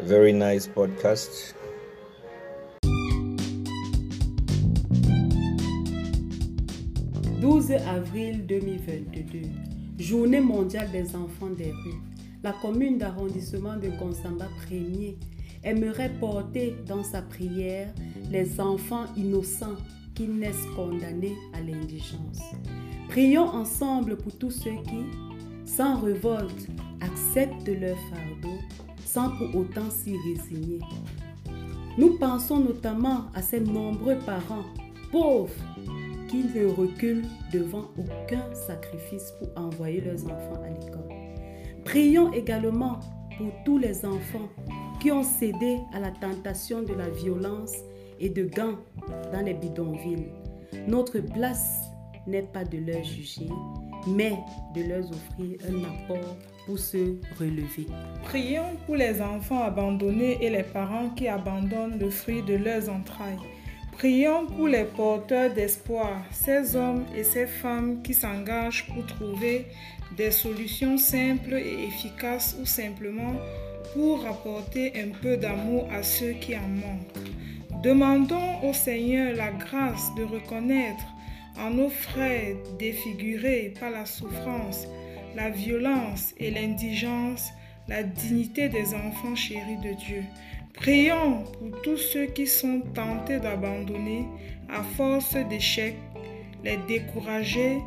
very nice podcast. « 12 avril 2022, Journée mondiale des enfants des rues. La commune d'arrondissement de Gonsamba Premier aimerait porter dans sa prière les enfants innocents qui naissent condamnés à l'indigence. Prions ensemble pour tous ceux qui, sans révolte, acceptent leur fardeau sans pour autant s'y résigner. Nous pensons notamment à ces nombreux parents pauvres qui ne reculent devant aucun sacrifice pour envoyer leurs enfants à l'école. Prions également pour tous les enfants qui ont cédé à la tentation de la violence et de gants dans les bidonvilles. Notre place n'est pas de leur juger, mais de leur offrir un apport pour se relever. Prions pour les enfants abandonnés et les parents qui abandonnent le fruit de leurs entrailles. Prions pour les porteurs d'espoir, ces hommes et ces femmes qui s'engagent pour trouver des solutions simples et efficaces ou simplement pour apporter un peu d'amour à ceux qui en manquent. Demandons au Seigneur la grâce de reconnaître en nos frères défigurés par la souffrance, la violence et l'indigence la dignité des enfants chéris de Dieu. Prions pour tous ceux qui sont tentés d'abandonner à force d'échecs, les découragés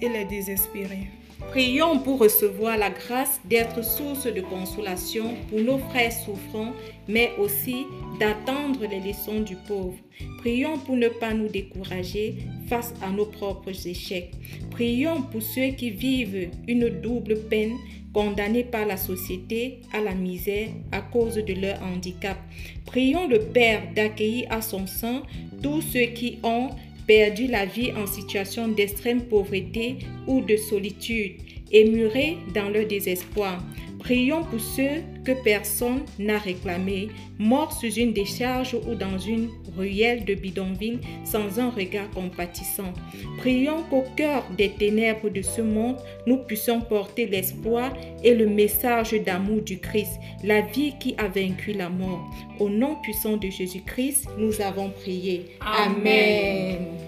et les désespérés. Prions pour recevoir la grâce d'être source de consolation pour nos frères souffrants, mais aussi d'attendre les leçons du pauvre. Prions pour ne pas nous décourager face à nos propres échecs. Prions pour ceux qui vivent une double peine, condamnés par la société à la misère à cause de leur handicap. Prions le Père d'accueillir à son sein tous ceux qui ont perdu la vie en situation d'extrême pauvreté ou de solitude et murés dans leur désespoir. Prions pour ceux que personne n'a réclamés, morts sous une décharge ou dans une ruelle de bidonville sans un regard compatissant. Prions qu'au cœur des ténèbres de ce monde, nous puissions porter l'espoir et le message d'amour du Christ, la vie qui a vaincu la mort. Au nom puissant de Jésus-Christ, nous avons prié. Amen.